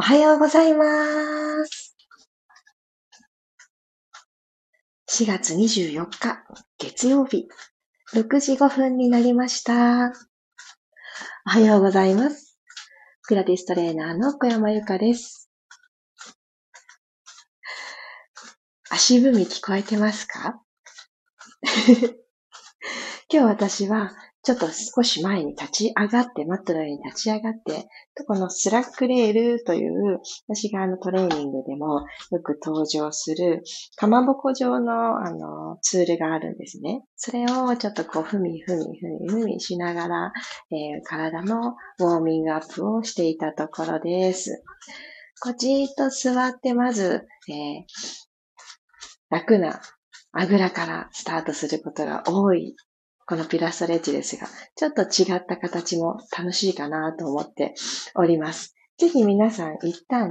おはようございます。4月24日、月曜日、6時5分になりました。おはようございます。ピラティストレーナーの小山由かです。足踏み聞こえてますか？今日私はちょっと少し前に立ち上がって、マットの上に立ち上がって、このスラックレールという、私があのトレーニングでもよく登場する、かまぼこ状のあのツールがあるんですね。それをちょっとこう、ふみふみふみふみしながら、えー、体のウォーミングアップをしていたところです。こじーっと座ってまず、えー、楽なあぐらからスタートすることが多いこのピラストレッチですが、ちょっと違った形も楽しいかなと思っております。ぜひ皆さん一旦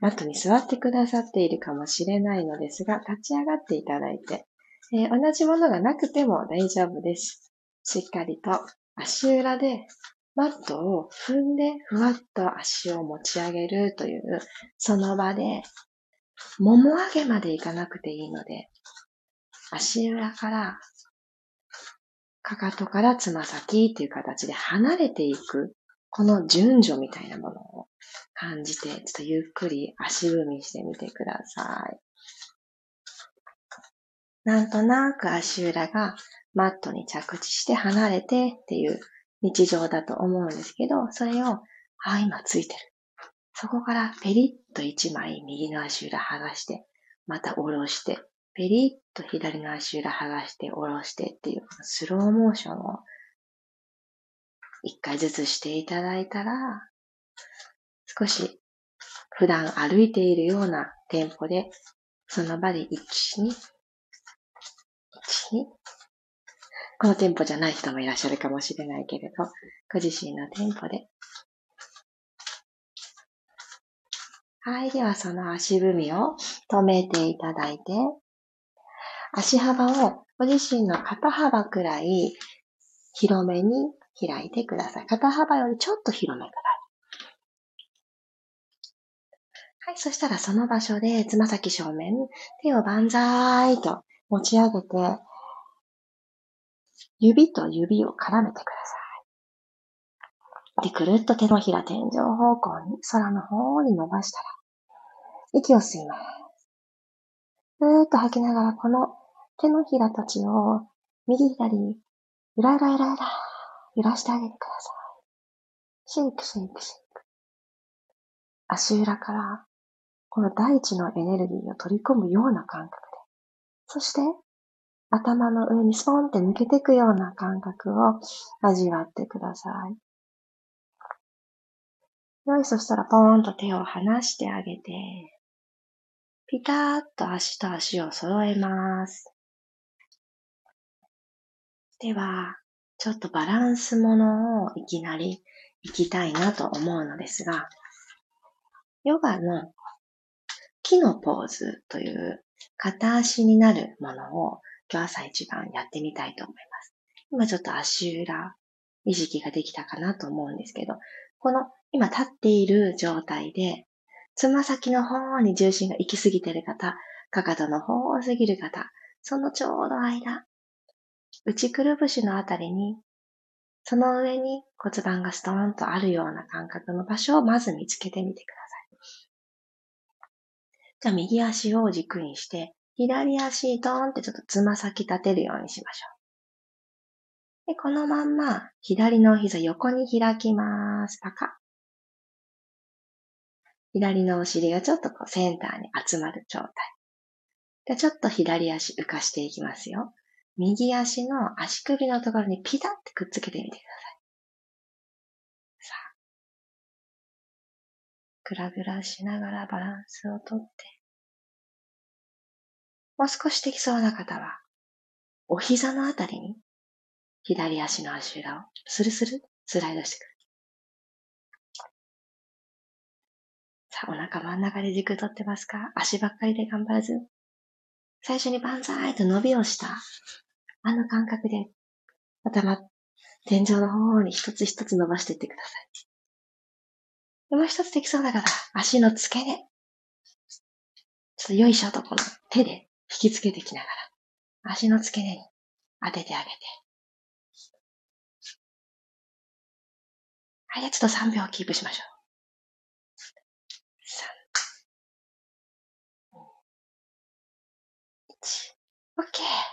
マットに座ってくださっているかもしれないのですが、立ち上がっていただいて、えー、同じものがなくても大丈夫です。しっかりと足裏でマットを踏んでふわっと足を持ち上げるという、その場で、もも上げまでいかなくていいので、足裏からかかとからつま先という形で離れていく、この順序みたいなものを感じて、ちょっとゆっくり足踏みしてみてください。なんとなく足裏がマットに着地して離れてっていう日常だと思うんですけど、それを、あ、今ついてる。そこからペリッと一枚右の足裏剥がして、また下ろして、ペリッと左の足裏剥がして下ろしてっていうスローモーションを一回ずつしていただいたら、少し普段歩いているようなテンポで、その場で一、二、一、二、このテンポじゃない人もいらっしゃるかもしれないけれど、ご自身のテンポで。はい。では、その足踏みを止めていただいて、足幅をご自身の肩幅くらい広めに開いてください。肩幅よりちょっと広めくらい。はい。そしたらその場所でつま先正面、手を万歳と持ち上げて、指と指を絡めてください。で、くるっと手のひら天井方向に、空の方に伸ばしたら、息を吸います。ふーっと吐きながら、この手のひらたちを右左、ゆらゆらゆらゆら、揺らしてあげてください。シェイクシェイクシェイク。足裏から、この大地のエネルギーを取り込むような感覚で。そして、頭の上にスポンって抜けていくような感覚を味わってください。よい、そしたらポーンと手を離してあげて、ピターッと足と足を揃えます。では、ちょっとバランスものをいきなり行きたいなと思うのですが、ヨガの木のポーズという片足になるものを今日朝一番やってみたいと思います。今ちょっと足裏意識ができたかなと思うんですけど、この今立っている状態で、つま先の方に重心が行き過ぎている方、かかとの方を過ぎる方、そのちょうど間、内くるぶしのあたりに、その上に骨盤がストーンとあるような感覚の場所をまず見つけてみてください。じゃあ右足を軸にして、左足ドーンってちょっとつま先立てるようにしましょう。で、このまんま左の膝横に開きます。パカ。左のお尻がちょっとこうセンターに集まる状態。で、ちょっと左足浮かしていきますよ。右足の足首のところにピタッてくっつけてみてください。さあ。ぐらぐらしながらバランスをとって。もう少しできそうな方は、お膝のあたりに左足の足裏をスルスルスライドしてくる。さあ、お腹真ん中で軸取ってますか？足ばっかりで頑張らず。最初にバンザーイと伸びをしたあの感覚で、頭、天井の方に一つ一つ伸ばしていってください。もう一つできそうだから、足の付け根。ちょっとよいしょとこの手で引きつけてきながら、足の付け根に当ててあげて。はい、ちょっと3秒キープしましょう。3、2、1、OK。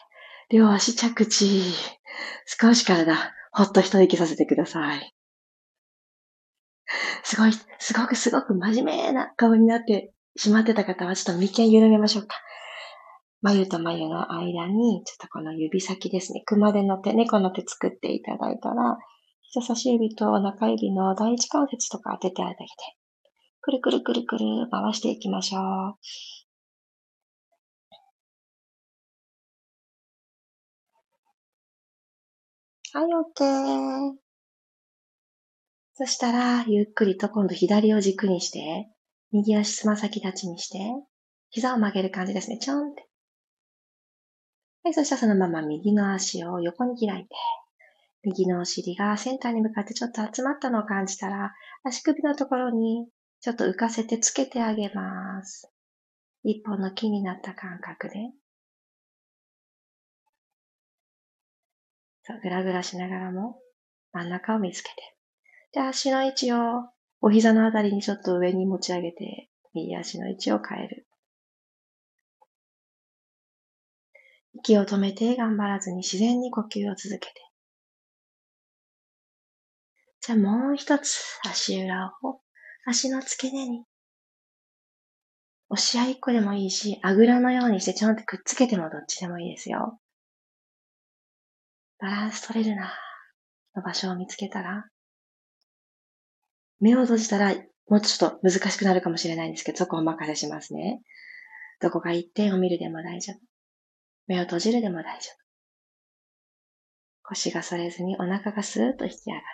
両足着地。少し体、ほっと一息させてください。すごい、すごくすごく真面目な顔になってしまってた方は、ちょっと眉間緩めましょうか。眉と眉の間に、ちょっとこの指先ですね。熊手の手、猫の手作っていただいたら、人差し指と中指の第一関節とか当ててあげて、くるくるくるくる回していきましょう。はい、OK。そしたら、ゆっくりと今度左を軸にして、右足つま先立ちにして、膝を曲げる感じですね。ちょんって。はい、そしたらそのまま右の足を横に開いて、右のお尻がセンターに向かってちょっと集まったのを感じたら、足首のところにちょっと浮かせてつけてあげます。一本の木になった感覚で。そう、ぐらぐらしながらも真ん中を見つけて。で、足の位置をお膝のあたりにちょっと上に持ち上げて、右足の位置を変える。息を止めて頑張らずに自然に呼吸を続けて。じゃあもう一つ足裏を足の付け根に押し合いっこでもいいし、あぐらのようにしてちょんってくっつけてもどっちでもいいですよ。バランス取れるなの場所を見つけたら、目を閉じたらもうちょっと難しくなるかもしれないんですけど、そこをお任せしますね。どこか一点を見るでも大丈夫。目を閉じるでも大丈夫。腰が反れずにお腹がスーッと引き上がる。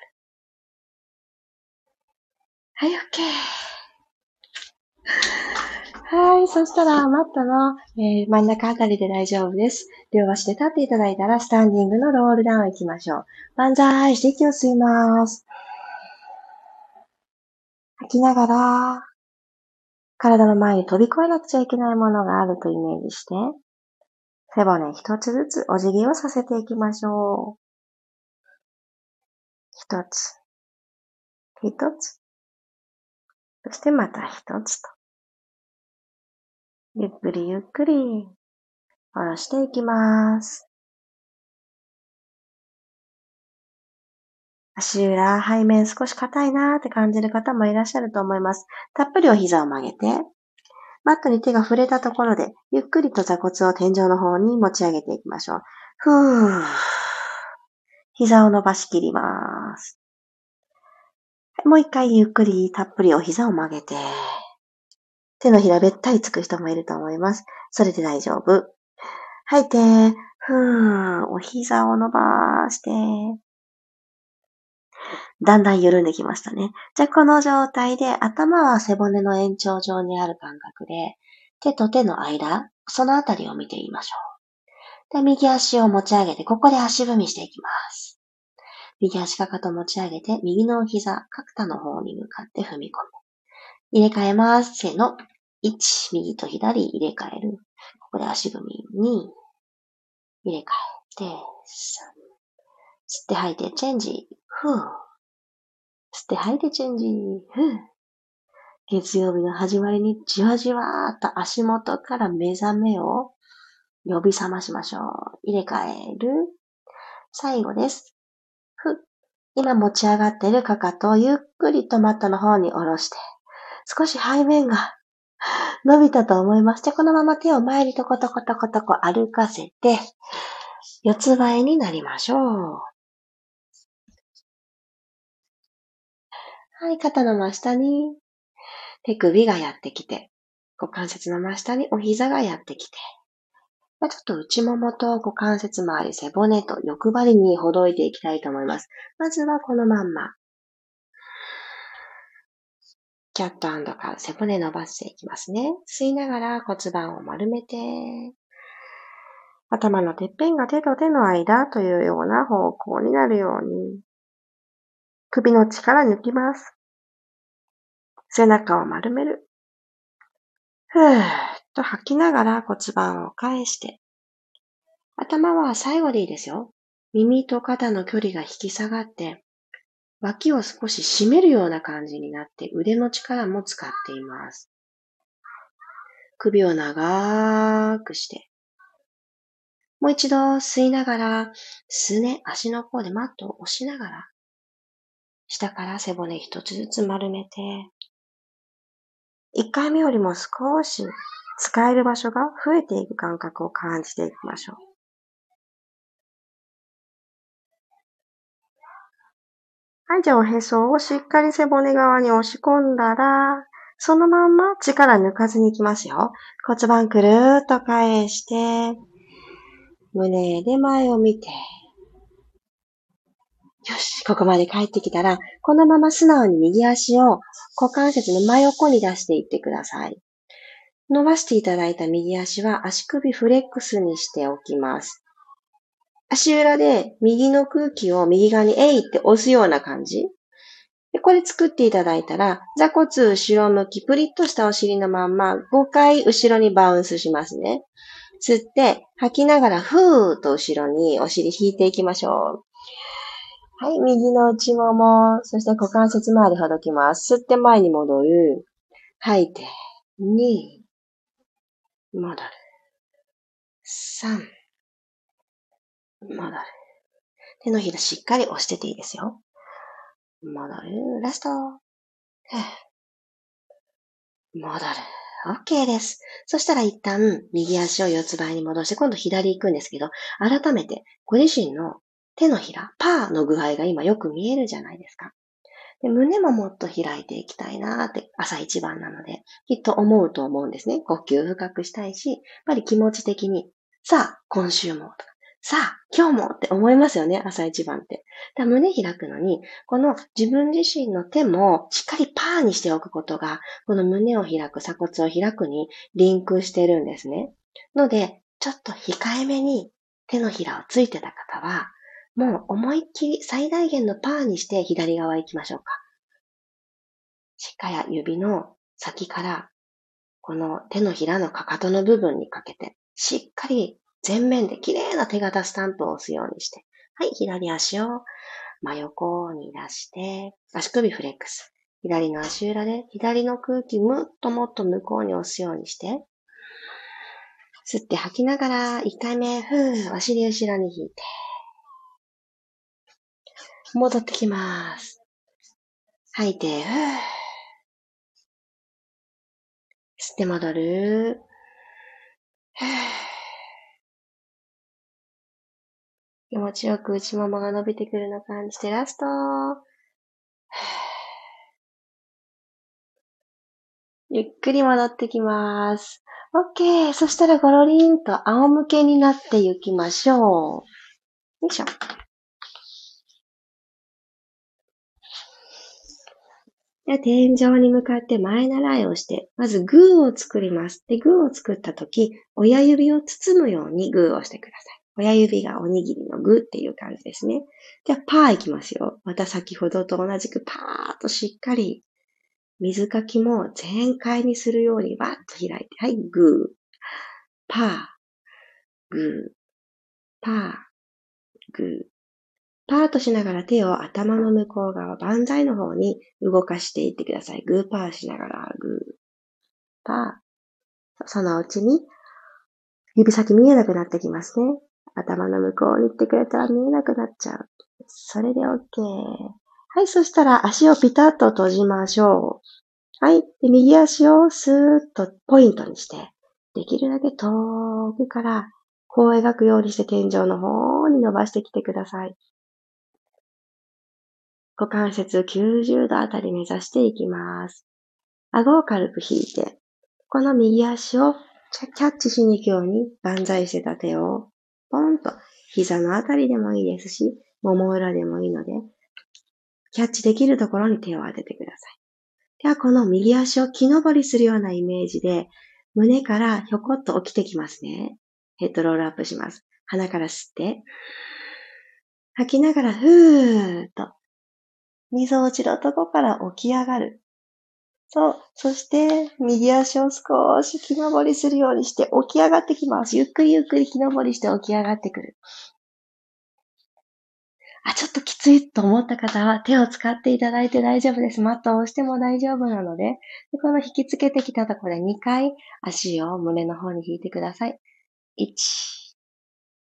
はい、OK。はい、そしたら、マットの、えー、真ん中あたりで大丈夫です。両足で立っていただいたら、スタンディングのロールダウン行きましょう。万歳して息を吸います。吐きながら、体の前に飛び越えなくちゃいけないものがあるとイメージして、背骨一つずつお辞儀をさせていきましょう。一つ、一つ、そしてまた一つと。ゆっくりゆっくり下ろしていきます。足裏、背面少し硬いなーって感じる方もいらっしゃると思います。たっぷりお膝を曲げて、マットに手が触れたところで、ゆっくりと座骨を天井の方に持ち上げていきましょう。ふー。膝を伸ばしきります。もう一回ゆっくりたっぷりお膝を曲げて、手のひらべったりつく人もいると思います。それで大丈夫。吐いて、ふーん、お膝を伸ばして、だんだん緩んできましたね。じゃこの状態で頭は背骨の延長上にある感覚で、手と手の間、そのあたりを見てみましょう。で、右足を持ち上げて、ここで足踏みしていきます。右足かかと持ち上げて、右の膝、角田の方に向かって踏み込む。入れ替えます。せーの。1、右と左入れ替える。ここで足踏み2、入れ替えて、3、吸って吐いてチェンジ、ふぅ。吸って吐いてチェンジ、ふぅ。月曜日の始まりにじわじわーっと足元から目覚めを呼び覚ましましょう。入れ替える。最後です。ふ、今持ち上がっているかかとをゆっくりとマットの方に下ろして、少し背面が伸びたと思います。じゃこのまま手を前にトコトコトコトコ歩かせて、四つ倍になりましょう。はい、肩の真下に手首がやってきて、股関節の真下にお膝がやってきて、ちょっと内ももと股関節周り、背骨と欲張りにほどいていきたいと思います。まずはこのまんま。キャットカー背骨伸ばしていきますね。吸いながら骨盤を丸めて、頭のてっぺんが手と手の間というような方向になるように、首の力抜きます。背中を丸める。ふーっと吐きながら骨盤を返して。頭は最後でいいですよ。耳と肩の距離が引き下がって、脇を少し締めるような感じになって腕の力も使っています。首を長くして、もう一度吸いながら、すね、足の甲でマットを押しながら、下から背骨一つずつ丸めて、一回目よりも少し使える場所が増えていく感覚を感じていきましょう。はい、じゃあおへそをしっかり背骨側に押し込んだら、そのまんま力抜かずにいきますよ。骨盤くるーっと返して、胸で前を見て。よし、ここまで帰ってきたら、このまま素直に右足を股関節の真横に出していってください。伸ばしていただいた右足は足首フレックスにしておきます。足裏で右の空気を右側にえいって押すような感じ。でこれ作っていただいたら、座骨後ろ向き、プリッとしたお尻のまんま5回後ろにバウンスしますね。吸って、吐きながらふーっと後ろにお尻引いていきましょう。はい、右の内もも、そして股関節周りほどきます。吸って前に戻る。吐いて、2、戻る。3、戻る。手のひらしっかり押してていいですよ。戻る。ラスト。戻る。OK です。そしたら一旦右足を四つ倍に戻して今度左行くんですけど、改めてご自身の手のひら、パーの具合が今よく見えるじゃないですか。で胸ももっと開いていきたいなーって朝一番なので、きっと思うと思うんですね。呼吸深くしたいし、やっぱり気持ち的に、さあ、今週もとか、さあ、今日もって思いますよね、朝一番って。だ胸開くのに、この自分自身の手もしっかりパーにしておくことが、この胸を開く、鎖骨を開くにリンクしてるんですね。ので、ちょっと控えめに手のひらをついてた方は、もう思いっきり最大限のパーにして左側行きましょうか。しっかり指の先から、この手のひらのかかとの部分にかけて、しっかり前面で綺麗な手形スタンプを押すようにして、はい、左足を真横に出して、足首フレックス。左の足裏で左の空気むっともっと向こうに押すようにして、吸って吐きながら、1回目、ふー、お尻後ろに引いて、戻ってきます。吐いて、ふー。吸って戻る。ふー。気持ちよく内ももが伸びてくるのを感じて、ラスト。ゆっくり戻ってきます。OK。そしたらゴロリンと仰向けになっていきましょう。よいしょ。で天井に向かって前習いをして、まずグーを作ります。で、グーを作ったとき、親指を包むようにグーをしてください。親指がおにぎり具っていう感じですね。じゃあ、パーいきますよ。また先ほどと同じくパーっとしっかり、水かきも全開にするようにバッと開いて、はい、グー、パー、グー、パー、グー。パーとしながら手を頭の向こう側、万歳の方に動かしていってください。グーパーしながら、グー、パー。そのうちに、指先見えなくなってきますね。頭の向こうに行ってくれたら見えなくなっちゃう。それで OK。はい、そしたら足をピタッと閉じましょう。はい。で右足をスーッとポイントにして、できるだけ遠くからこう描くようにして天井の方に伸ばしてきてください。股関節90度あたり目指していきます。顎を軽く引いて、この右足をキャッチしに行くように万歳してた手をポンと膝のあたりでもいいですし、もも裏でもいいので、キャッチできるところに手を当ててください。では、この右足を木登りするようなイメージで、胸からひょこっと起きてきますね。ヘッドロールアップします。鼻から吸って、吐きながらふーっと、溝落ちのとこから起き上がる。そう。そして、右足を少し木登りするようにして起き上がってきます。ゆっくりゆっくり木登りして起き上がってくる。あ、ちょっときついと思った方は手を使っていただいて大丈夫です。マットを押しても大丈夫なので、でこの引きつけてきたところで2回足を胸の方に引いてください。1、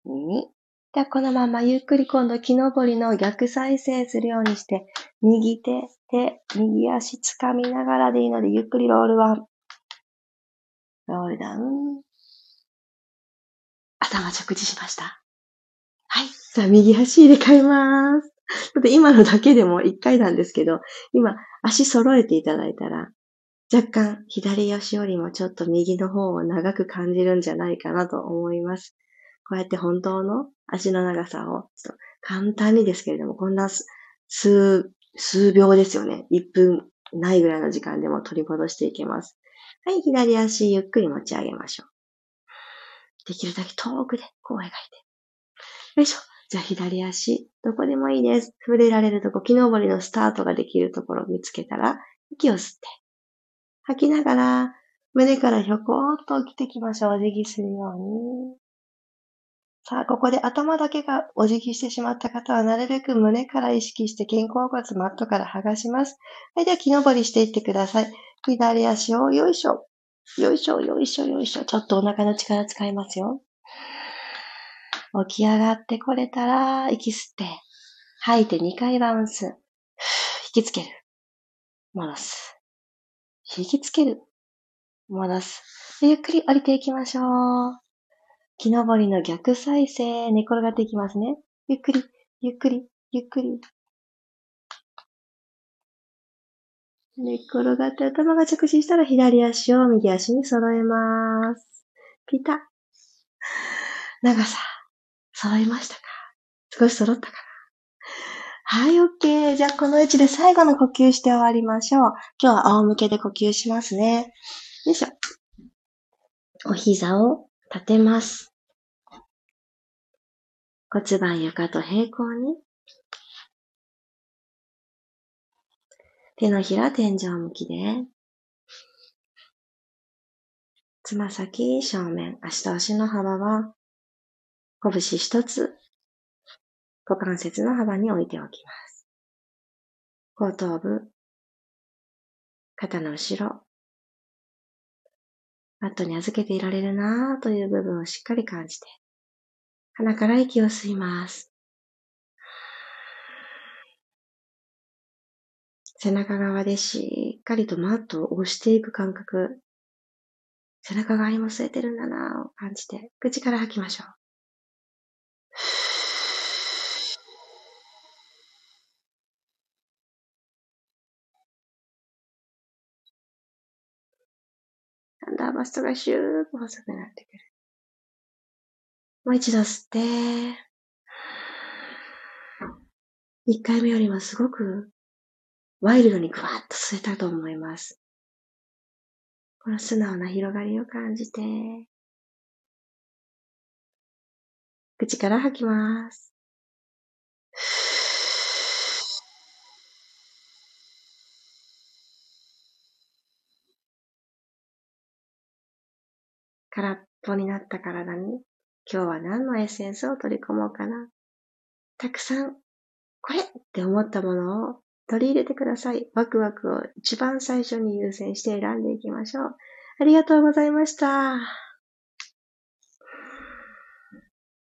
2。ではこのままゆっくり今度木登りの逆再生するようにして、右手、手、右足掴みながらでいいので、ゆっくりロールワン。ロールダウン。頭着地しました。はい。さあ、右足入れ替えます。ちょっと今のだけでも1回なんですけど、今、足揃えていただいたら、若干左足よりもちょっと右の方を長く感じるんじゃないかなと思います。こうやって本当の足の長さを、ちょっと簡単にですけれども、こんな数、数秒ですよね。1分ないぐらいの時間でも取り戻していけます。はい、左足ゆっくり持ち上げましょう。できるだけ遠くでこう描いて。よいしょ。じゃあ左足、どこでもいいです。触れられるとこ、木登りのスタートができるところを見つけたら、息を吸って、吐きながら、胸からひょこーっと起きてきましょう。お辞儀するように。さあ、ここで頭だけがお辞儀してしまった方は、なるべく胸から意識して肩甲骨マットから剥がします。はい、では木登りしていってください。左足をよいしょ。よいしょ、よいしょ、よいしょ。ちょっとお腹の力使いますよ。起き上がってこれたら、息吸って、吐いて2回バウンス。引きつける。戻す。引きつける。戻す。ゆっくり降りていきましょう。木登りの逆再生、寝転がっていきますね。ゆっくり、ゆっくり、ゆっくり。寝転がって頭が着地したら左足を右足に揃えます。ピタ。長さ。揃いましたか？少し揃ったかな？はい、OK。じゃあ、この位置で最後の呼吸して終わりましょう。今日は仰向けで呼吸しますね。よいしょ。お膝を立てます。骨盤床と平行に。手のひら天井向きで。つま先正面、足と足の幅は拳一つ、股関節の幅に置いておきます。後頭部、肩の後ろ、マットに預けていられるなぁという部分をしっかり感じて、鼻から息を吸います。背中側でしっかりとマットを押していく感覚、背中側にも吸えてるんだなぁを感じて、口から吐きましょう。バストがシューッと細くなってくる。もう一度吸って、一回目よりもすごくワイルドにグワッと吸えたと思います。この素直な広がりを感じて、口から吐きます。空っぽになった体に今日は何のエッセンスを取り込もうかな。たくさん、これって思ったものを取り入れてください。ワクワクを一番最初に優先して選んでいきましょう。ありがとうございました。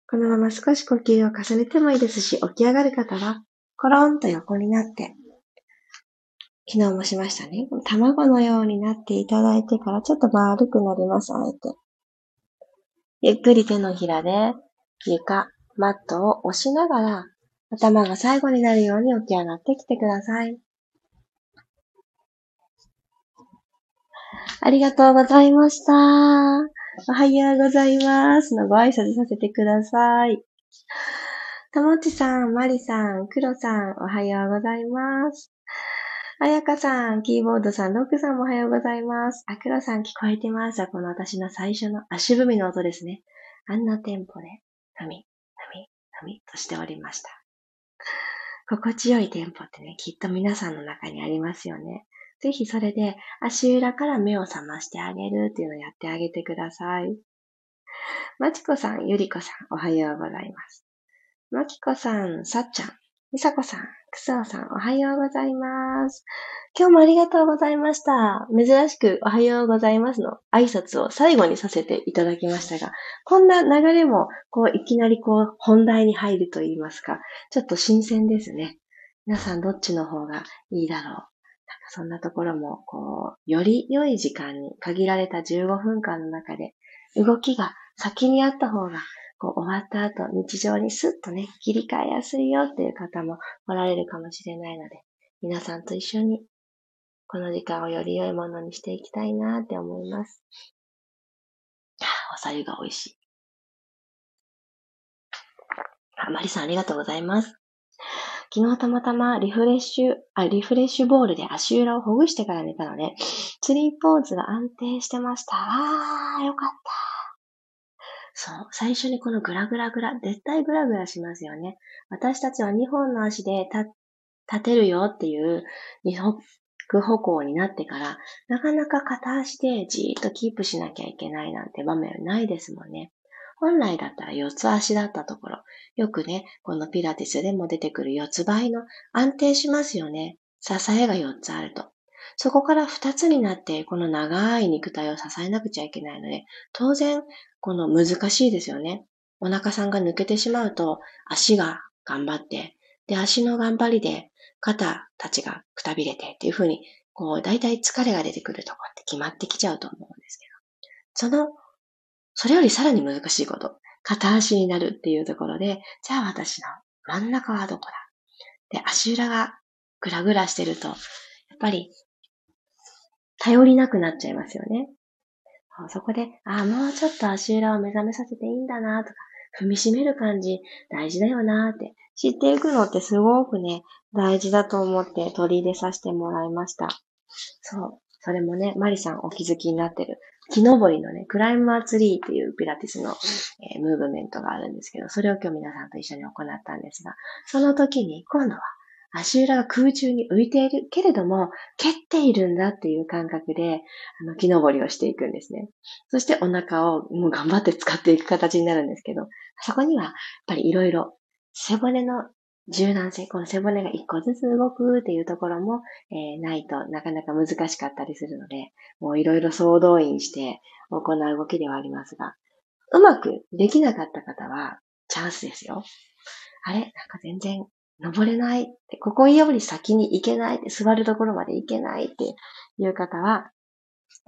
このまま少し呼吸を重ねてもいいですし、起き上がる方は、コロンと横になって、昨日もしましたね。卵のようになっていただいてからちょっと丸くなります、あえて。ゆっくり手のひらで床、マットを押しながら頭が最後になるように起き上がってきてください。ありがとうございました。おはようございます。のご挨拶させてください。ともちさん、まりさん、くろさん、おはようございます。あやかさん、キーボードさん、ロックさんもおはようございます。あくろさん聞こえてますこの私の最初の足踏みの音ですね。あんなテンポで、踏み、踏み、踏みとしておりました。心地よいテンポってね、きっと皆さんの中にありますよね。ぜひそれで足裏から目を覚ましてあげるっていうのをやってあげてください。まちこさん、ゆりこさん、おはようございます。まきこさん、さっちゃん、みさこさん、くすおさん、おはようございます。今日もありがとうございました。珍しくおはようございますの挨拶を最後にさせていただきましたが、こんな流れも、こう、いきなりこう、本題に入ると言いますか、ちょっと新鮮ですね。皆さんどっちの方がいいだろう。なんかそんなところも、こう、より良い時間に限られた15分間の中で、動きが先にあった方がこう終わった後、日常にスッとね、切り替えやすいよっていう方もおられるかもしれないので、皆さんと一緒に、この時間をより良いものにしていきたいなって思います。おさゆが美味しい。あ、マリさんありがとうございます。昨日たまたまリフレッシュ、あ、リフレッシュボールで足裏をほぐしてから寝たので、ツリーポーズが安定してました。あー、よかった。そう。最初にこのグラグラグラ、絶対グラグラしますよね。私たちは2本の足で立てるよっていう二足歩行になってから、なかなか片足でじーっとキープしなきゃいけないなんて場面ないですもんね。本来だったら四つ足だったところ、よくね、このピラティスでも出てくる四つ倍の安定しますよね。支えが4つあると。そこから2つになって、この長い肉体を支えなくちゃいけないので、当然、この難しいですよね。お腹さんが抜けてしまうと、足が頑張って、で、足の頑張りで肩たちがくたびれてっていうふうに、こう、だいたい疲れが出てくるとこって決まってきちゃうと思うんですけど、その、それよりさらに難しいこと、片足になるっていうところで、じゃあ私の真ん中はどこだ？で、足裏がぐらぐらしてると、やっぱり頼りなくなっちゃいますよね。そこで、ああ、もうちょっと足裏を目覚めさせていいんだなとか、踏みしめる感じ大事だよなって知っていくのってすごくね、大事だと思って取り入れさせてもらいました。そう。それもね、マリさんお気づきになってる。木登りのね、クライマーツリーっていうピラティスの、えー、ムーブメントがあるんですけど、それを今日皆さんと一緒に行ったんですが、その時に今度は足裏が空中に浮いているけれども、蹴っているんだっていう感覚で、あの、木登りをしていくんですね。そしてお腹をもう頑張って使っていく形になるんですけど、そこには、やっぱりいろいろ、背骨の柔軟性、この背骨が一個ずつ動くっていうところも、えー、ないとなかなか難しかったりするので、もういろいろ総動員して行う動きではありますが、うまくできなかった方はチャンスですよ。あれ？なんか全然登れないって、ここより先に行けないって、座るところまで行けないっていう方は、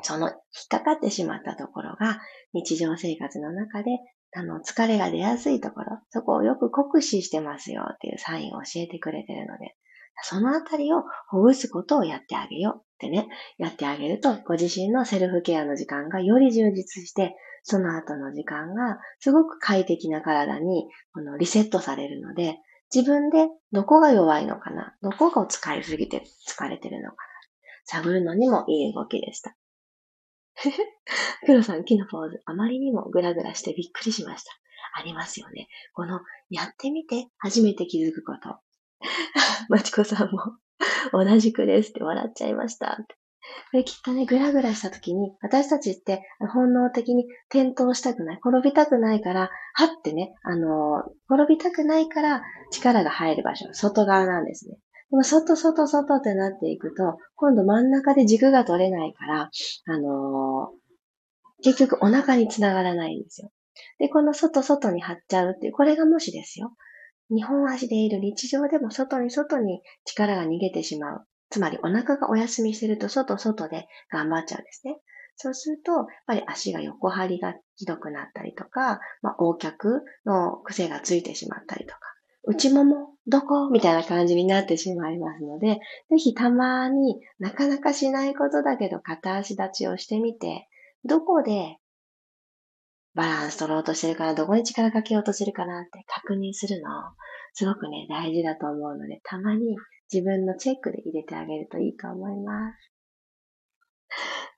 その引っかかってしまったところが日常生活の中であの疲れが出やすいところ、そこをよく酷使してますよっていうサインを教えてくれてるので、そのあたりをほぐすことをやってあげようってね、やってあげると、ご自身のセルフケアの時間がより充実して、その後の時間がすごく快適な体にこのリセットされるので、自分でどこが弱いのかな？どこが使いすぎて疲れてるのかな？探るのにもいい動きでした。黒さん、木のポーズ、あまりにもグラグラしてびっくりしました。ありますよね。この、やってみて初めて気づくこと。まちこさんも同じくですって笑っちゃいました。これきっとね、ぐらぐらした時に、私たちって本能的に転倒したくない、転びたくないから、はってね、あの転びたくないから力が入る場所、外側なんですね。でも、外、外、外ってなっていくと、今度真ん中で軸が取れないから、あのー、結局お腹につながらないんですよ。で、この外、外に張っちゃうっていう、これがもしですよ。日本足でいる日常でも外に外に力が逃げてしまう。つまりお腹がお休みしてると外外で頑張っちゃうんですね。そうすると、やっぱり足が横張りがひどくなったりとか、まあ、横脚の癖がついてしまったりとか、内ももどこ？みたいな感じになってしまいますので、ぜひたまになかなかしないことだけど片足立ちをしてみて、どこでバランス取ろうとしてるかな、どこに力かけようとしてるかなって確認するの、すごくね、大事だと思うので、たまに自分のチェックで入れてあげるといいと思います。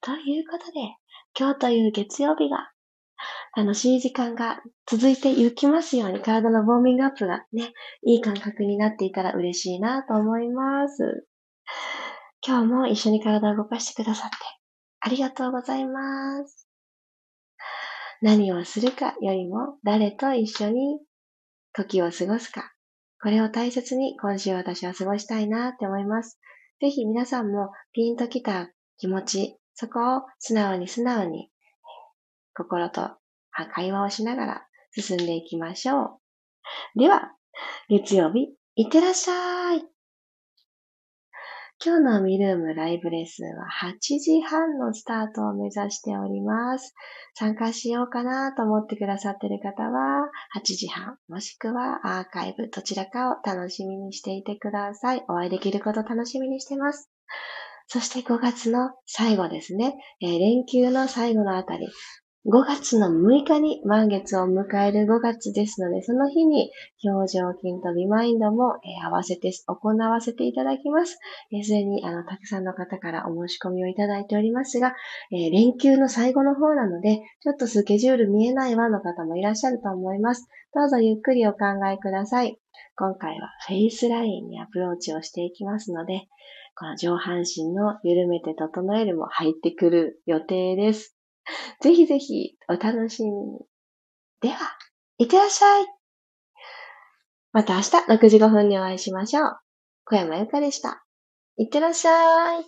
ということで、今日という月曜日が楽しい時間が続いていきますように、体のウォーミングアップがね、いい感覚になっていたら嬉しいなと思います。今日も一緒に体を動かしてくださってありがとうございます。何をするかよりも誰と一緒に時を過ごすか。これを大切に今週私は過ごしたいなって思います。ぜひ皆さんもピンときた気持ち、そこを素直に素直に心と会話をしながら進んでいきましょう。では、月曜日、いってらっしゃい。今日のミルームライブレッスンは8時半のスタートを目指しております。参加しようかなと思ってくださっている方は8時半、もしくはアーカイブどちらかを楽しみにしていてください。お会いできること楽しみにしてます。そして5月の最後ですね、えー、連休の最後のあたり、5月の6日に満月を迎える5月ですので、その日に表情筋とビマインドも、え、合わせて行わせていただきます。えー、すでにあのたくさんの方からお申し込みをいただいておりますが、え、連休の最後の方なので、ちょっとスケジュール見えないわの方もいらっしゃると思います。どうぞゆっくりお考えください。今回はフェイスラインにアプローチをしていきますので、この上半身の緩めて整えるも入ってくる予定です。ぜひぜひお楽しみに。では、いってらっしゃい。また明日6時5分にお会いしましょう。小山由かでした。いってらっしゃい。